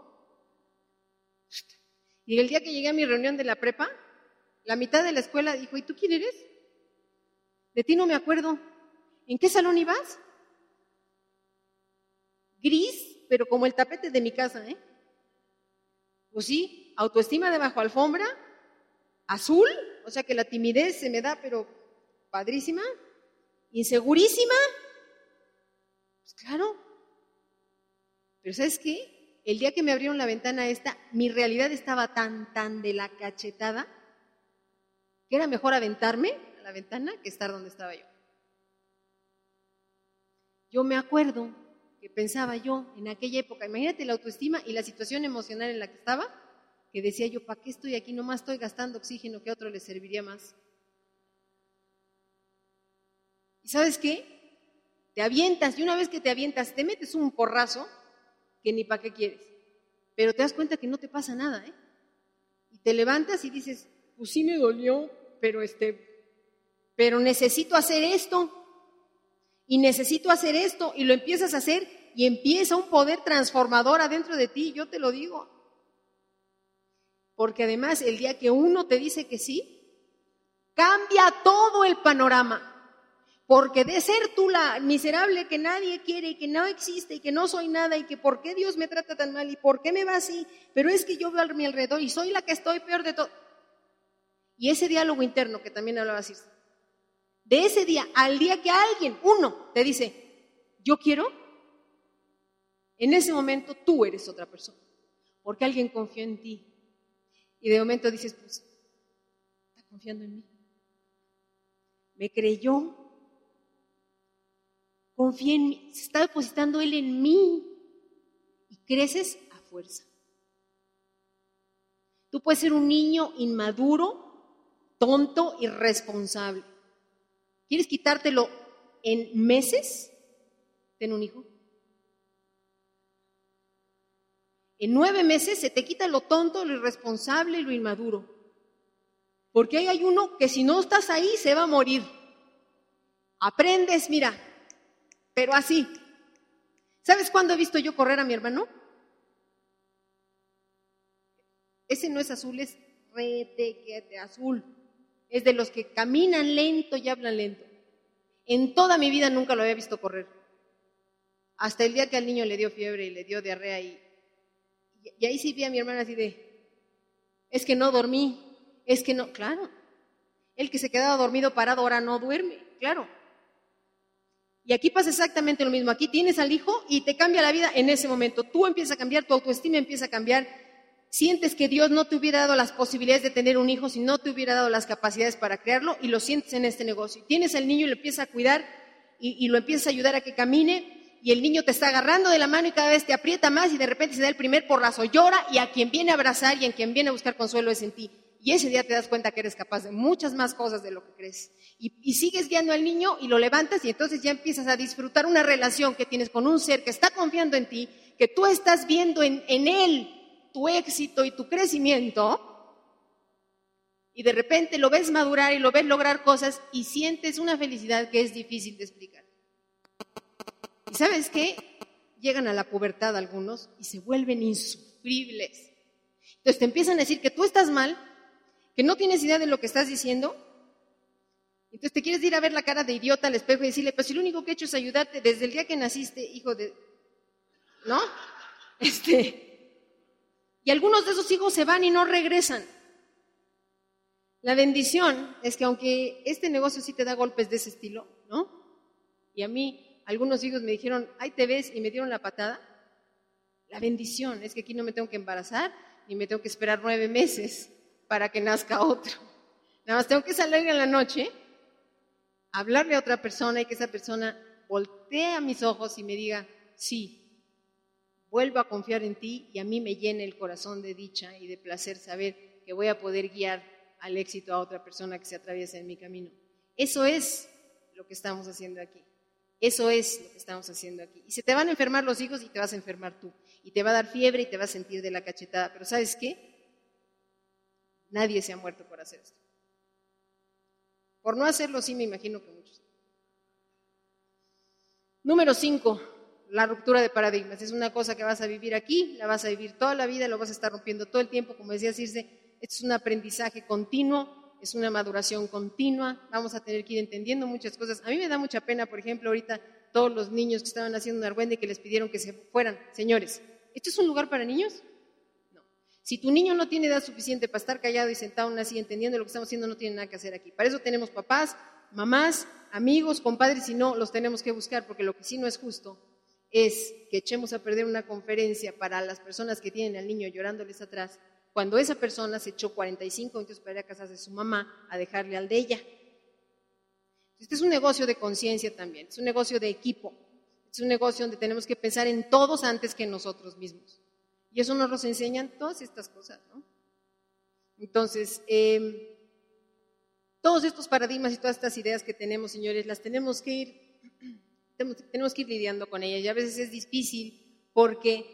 Y el día que llegué a mi reunión de la prepa, la mitad de la escuela dijo, ¿y tú quién eres? De ti no me acuerdo. ¿En qué salón ibas? Gris, pero como el tapete de mi casa, ¿eh? Pues sí, autoestima debajo alfombra, azul, o sea que la timidez se me da, pero padrísima, insegurísima. Pues claro. Pero ¿sabes qué? El día que me abrieron la ventana esta, mi realidad estaba tan, tan de la cachetada, que era mejor aventarme a la ventana que estar donde estaba yo. Yo me acuerdo que pensaba yo en aquella época, imagínate la autoestima y la situación emocional en la que estaba, que decía yo, ¿para qué estoy aquí? Nomás estoy gastando oxígeno que a otro le serviría más. ¿Y sabes qué? Te avientas y una vez que te avientas, te metes un porrazo que ni para qué quieres. Pero te das cuenta que no te pasa nada, ¿eh? Y te levantas y dices, pues sí me dolió, pero este, pero necesito hacer esto. Y necesito hacer esto y lo empiezas a hacer y empieza un poder transformador adentro de ti, yo te lo digo. Porque además el día que uno te dice que sí, cambia todo el panorama. Porque de ser tú la miserable que nadie quiere y que no existe y que no soy nada y que por qué Dios me trata tan mal y por qué me va así, pero es que yo veo a mi alrededor y soy la que estoy peor de todo. Y ese diálogo interno que también hablaba así, de ese día al día que alguien, uno, te dice, yo quiero, en ese momento tú eres otra persona, porque alguien confió en ti. Y de momento dices, pues, está confiando en mí. Me creyó, confía en mí, se está depositando Él en mí y creces a fuerza. Tú puedes ser un niño inmaduro, tonto, irresponsable. ¿Quieres quitártelo en meses? Ten un hijo. En nueve meses se te quita lo tonto, lo irresponsable y lo inmaduro. Porque ahí hay uno que si no estás ahí se va a morir. Aprendes, mira, pero así. ¿Sabes cuándo he visto yo correr a mi hermano? Ese no es azul, es retequete azul. Es de los que caminan lento y hablan lento. En toda mi vida nunca lo había visto correr. Hasta el día que al niño le dio fiebre y le dio diarrea y, y ahí sí vi a mi hermana así de, es que no dormí, es que no, claro. El que se quedaba dormido parado ahora no duerme, claro. Y aquí pasa exactamente lo mismo. Aquí tienes al hijo y te cambia la vida en ese momento. Tú empiezas a cambiar, tu autoestima empieza a cambiar. Sientes que Dios no te hubiera dado las posibilidades de tener un hijo si no te hubiera dado las capacidades para crearlo y lo sientes en este negocio. Tienes al niño y lo empiezas a cuidar y, lo empiezas a ayudar a que camine y el niño te está agarrando de la mano y cada vez te aprieta más y de repente se da el primer porrazo, llora y a quien viene a abrazar y a quien viene a buscar consuelo es en ti. Y ese día te das cuenta que eres capaz de muchas más cosas de lo que crees. Y, sigues guiando al niño y lo levantas y entonces ya empiezas a disfrutar una relación que tienes con un ser que está confiando en ti, que tú estás viendo en, él tu éxito y tu crecimiento. Y de repente lo ves madurar y lo ves lograr cosas y sientes una felicidad que es difícil de explicar. ¿Y sabes qué? Llegan a la pubertad algunos y se vuelven insufribles. Entonces te empiezan a decir que tú estás mal que no tienes idea de lo que estás diciendo, entonces te quieres ir a ver la cara de idiota al espejo y decirle, pues si lo único que he hecho es ayudarte desde el día que naciste, hijo de... ¿No? Este... Y algunos de esos hijos se van y no regresan. La bendición es que aunque este negocio sí te da golpes de ese estilo, ¿no? Y a mí algunos hijos me dijeron, ahí te ves, y me dieron la patada. La bendición es que aquí no me tengo que embarazar ni me tengo que esperar nueve meses para que nazca otro. Nada más tengo que salir en la noche, hablarle a otra persona y que esa persona voltee a mis ojos y me diga, sí, vuelvo a confiar en ti y a mí me llene el corazón de dicha y de placer saber que voy a poder guiar al éxito a otra persona que se atraviesa en mi camino. Eso es lo que estamos haciendo aquí. Eso es lo que estamos haciendo aquí. Y se te van a enfermar los hijos y te vas a enfermar tú. Y te va a dar fiebre y te vas a sentir de la cachetada. Pero ¿sabes qué? Nadie se ha muerto por hacer esto. Por no hacerlo, sí me imagino que muchos. Número cinco, la ruptura de paradigmas. Es una cosa que vas a vivir aquí, la vas a vivir toda la vida, lo vas a estar rompiendo todo el tiempo. Como decía Circe, es un aprendizaje continuo, es una maduración continua. Vamos a tener que ir entendiendo muchas cosas. A mí me da mucha pena, por ejemplo, ahorita todos los niños que estaban haciendo un argüende que les pidieron que se fueran. Señores, ¿esto es un lugar para niños? Si tu niño no tiene edad suficiente para estar callado y sentado aún así entendiendo lo que estamos haciendo, no tiene nada que hacer aquí. Para eso tenemos papás, mamás, amigos, compadres, y no los tenemos que buscar, porque lo que sí no es justo es que echemos a perder una conferencia para las personas que tienen al niño llorándoles atrás, cuando esa persona se echó 45 minutos para ir a casarse de su mamá a dejarle al de ella. Este es un negocio de conciencia también, es un negocio de equipo, es un negocio donde tenemos que pensar en todos antes que en nosotros mismos. Y eso nos los enseñan todas estas cosas, ¿no? Entonces, em, todos estos paradigmas y todas estas ideas que tenemos, señores, las tenemos que ir, tenemos, que ir lidiando con ellas. Y a veces es difícil porque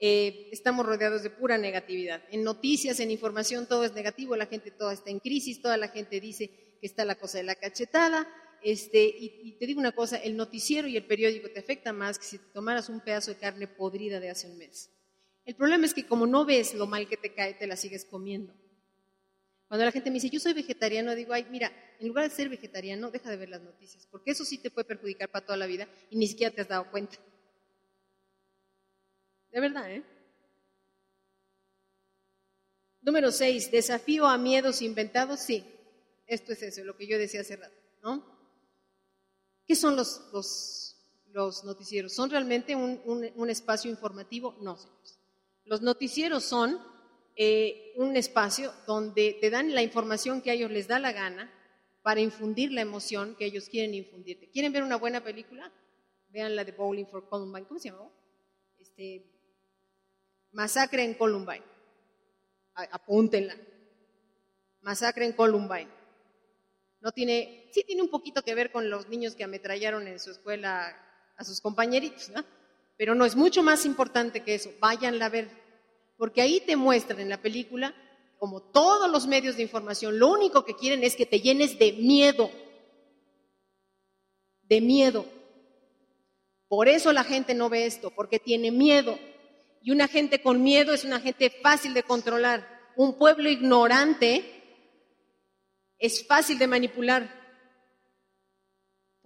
eh, estamos rodeados de pura negatividad. En noticias, en información, todo es negativo, la gente toda está en crisis, toda la gente dice que está la cosa de la cachetada. Este, y, te digo una cosa, el noticiero y el periódico te afecta más que si te tomaras un pedazo de carne podrida de hace un mes. El problema es que como no ves lo mal que te cae, te la sigues comiendo. Cuando la gente me dice, yo soy vegetariano, digo, ay, mira, en lugar de ser vegetariano, deja de ver las noticias, porque eso sí te puede perjudicar para toda la vida y ni siquiera te has dado cuenta. De verdad, ¿eh? Número seis, desafío a miedos inventados, sí. Esto es eso, lo que yo decía hace rato, ¿no? ¿Qué son los, los, noticieros? ¿Son realmente un, un espacio informativo? No, señores. Los noticieros son eh, un espacio donde te dan la información que a ellos les da la gana para infundir la emoción que ellos quieren infundirte. ¿Quieren ver una buena película? Vean la de Bowling for Columbine. ¿Cómo se llama? Este, Masacre en Columbine. apúntenla. Masacre en Columbine. No tiene, sí tiene un poquito que ver con los niños que ametrallaron en su escuela a sus compañeritos, ¿no? Pero no, es mucho más importante que eso. Váyanla a ver. Porque ahí te muestran en la película, como todos los medios de información, lo único que quieren es que te llenes de miedo. De miedo. Por eso la gente no ve esto, porque tiene miedo. Y una gente con miedo es una gente fácil de controlar. Un pueblo ignorante es fácil de manipular.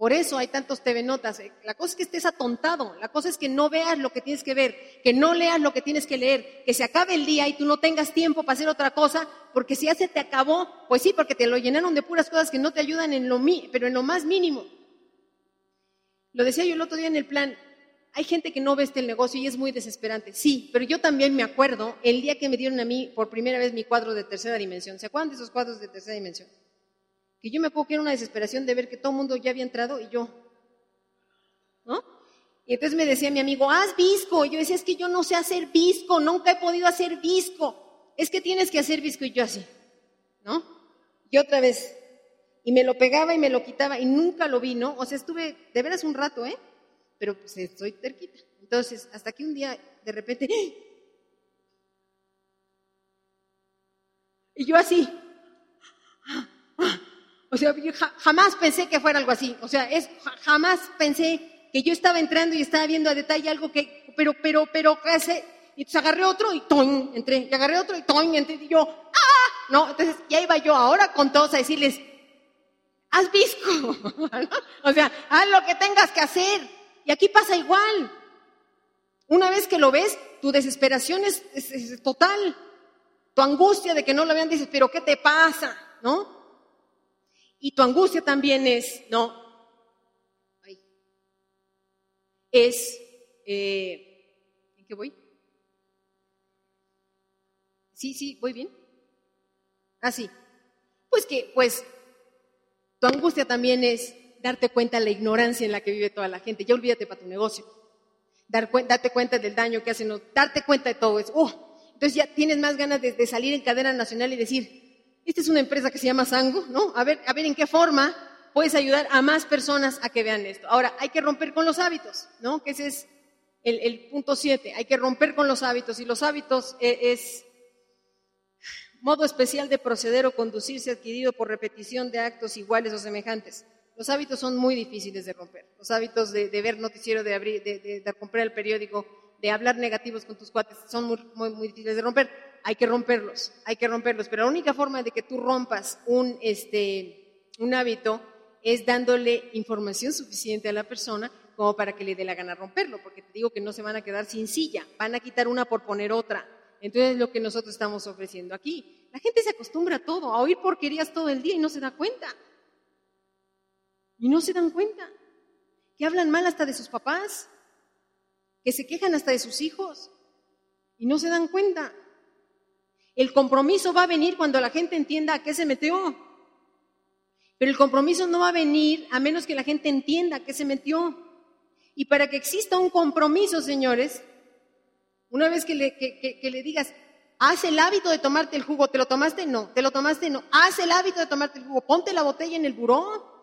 Por eso hay tantos TV notas. La cosa es que estés atontado, la cosa es que no veas lo que tienes que ver, que no leas lo que tienes que leer, que se acabe el día y tú no tengas tiempo para hacer otra cosa, porque si ya se te acabó, pues sí, porque te lo llenaron de puras cosas que no te ayudan en lo pero en lo más mínimo. Lo decía yo el otro día en el plan, hay gente que no ve este negocio y es muy desesperante. Sí, pero yo también me acuerdo el día que me dieron a mí por primera vez mi cuadro de tercera dimensión. ¿Se acuerdan de esos cuadros de tercera dimensión? Que yo me acuerdo que era una desesperación de ver que todo el mundo ya había entrado y yo. ¿No? Y entonces me decía mi amigo, haz visco. Y yo decía, es que yo no sé hacer visco, nunca he podido hacer visco. Es que tienes que hacer visco y yo así. ¿No? Y otra vez. Y me lo pegaba y me lo quitaba y nunca lo vi, ¿no? O sea, estuve de veras un rato, ¿eh? pero pues estoy terquita. Entonces, hasta que un día de repente, ¡ah! y yo así, o sea, jamás pensé que fuera algo así, o sea, es, jamás pensé que yo estaba entrando y estaba viendo a detalle algo que, pero, pero, pero, ¿qué hace? Y entonces agarré otro y toin, entré, y agarré otro y toin, entré, y yo, ¡ah! No, entonces ya iba yo ahora con todos a decirles, haz visco, o sea, haz lo que tengas que hacer, y aquí pasa igual. Una vez que lo ves, tu desesperación es, total. Tu angustia de que no lo vean, dices, pero ¿qué te pasa? ¿No? Y tu angustia también es, no, es, eh, ¿en qué voy? Sí, sí, voy bien. Así. Ah, pues que, pues, tu angustia también es darte cuenta de la ignorancia en la que vive toda la gente. Ya olvídate para tu negocio. Dar, darte cuenta del daño que hacen, darte cuenta de todo eso. Oh, entonces ya tienes más ganas de, salir en cadena nacional y decir, esta es una empresa que se llama Sango, ¿no? A ver, a ver en qué forma puedes ayudar a más personas a que vean esto. Ahora, hay que romper con los hábitos, ¿no? Que ese es el, punto siete. Hay que romper con los hábitos y los hábitos eh, es modo especial de proceder o conducirse adquirido por repetición de actos iguales o semejantes. Los hábitos son muy difíciles de romper. Los hábitos de, ver noticiero, de, abrir, de, comprar el periódico, de hablar negativos con tus cuates, son muy, difíciles de romper. Hay que romperlos, hay que romperlos. Pero la única forma de que tú rompas un, este, un hábito es dándole información suficiente a la persona como para que le dé la gana romperlo, porque te digo que no se van a quedar sin silla, van a quitar una por poner otra. Entonces es lo que nosotros estamos ofreciendo aquí. La gente se acostumbra a todo, a oír porquerías todo el día y no se da cuenta. Y no se dan cuenta. Que hablan mal hasta de sus papás. Que se quejan hasta de sus hijos. Y no se dan cuenta. El compromiso va a venir cuando la gente entienda a qué se metió. Pero el compromiso no va a venir a menos que la gente entienda a qué se metió. Y para que exista un compromiso, señores, una vez que le, digas, haz el hábito de tomarte el jugo, ¿te lo tomaste? No, ¿te lo tomaste? No, haz el hábito de tomarte el jugo, ponte la botella en el buró.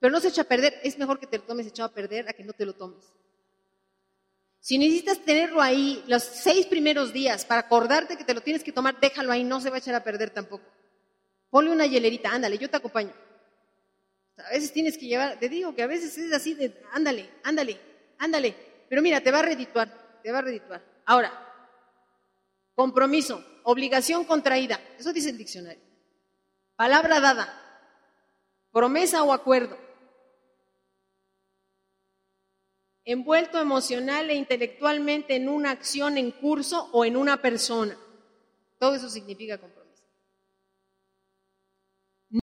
Pero no se echa a perder, es mejor que te lo tomes echado a perder a que no te lo tomes. Si necesitas tenerlo ahí los seis primeros días para acordarte que te lo tienes que tomar, déjalo ahí, no se va a echar a perder tampoco. Ponle una hielerita, ándale, yo te acompaño. A veces tienes que llevar, te digo que a veces es así de, ándale, ándale, ándale. Pero mira, te va a redituar, te va a redituar. Ahora, compromiso, obligación contraída, eso dice el diccionario. Palabra dada, promesa o acuerdo. Envuelto emocional e intelectualmente en una acción en curso o en una persona. Todo eso significa compromiso.